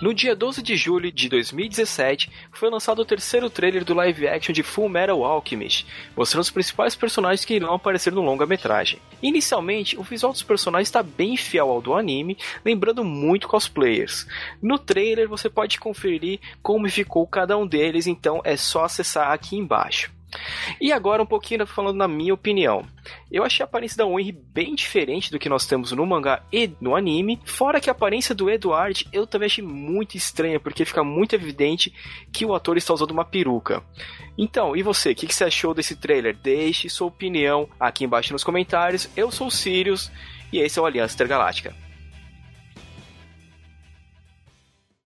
No dia 12 de julho de 2017, foi lançado o terceiro trailer do live action de Full Metal Alchemist, mostrando os principais personagens que irão aparecer no longa-metragem. Inicialmente, o visual dos personagens está bem fiel ao do anime, lembrando muito cosplayers. No trailer você pode conferir como ficou cada um deles, então é só acessar aqui embaixo. E agora um pouquinho falando na minha opinião. Eu achei a aparência da Wenry bem diferente do que nós temos no mangá e no anime. Fora que a aparência do Edward eu também achei muito estranha, porque fica muito evidente que o ator está usando uma peruca. Então, e você? O que você achou desse trailer? Deixe sua opinião aqui embaixo nos comentários. Eu sou o Sirius e esse é o Aliança Intergaláctica.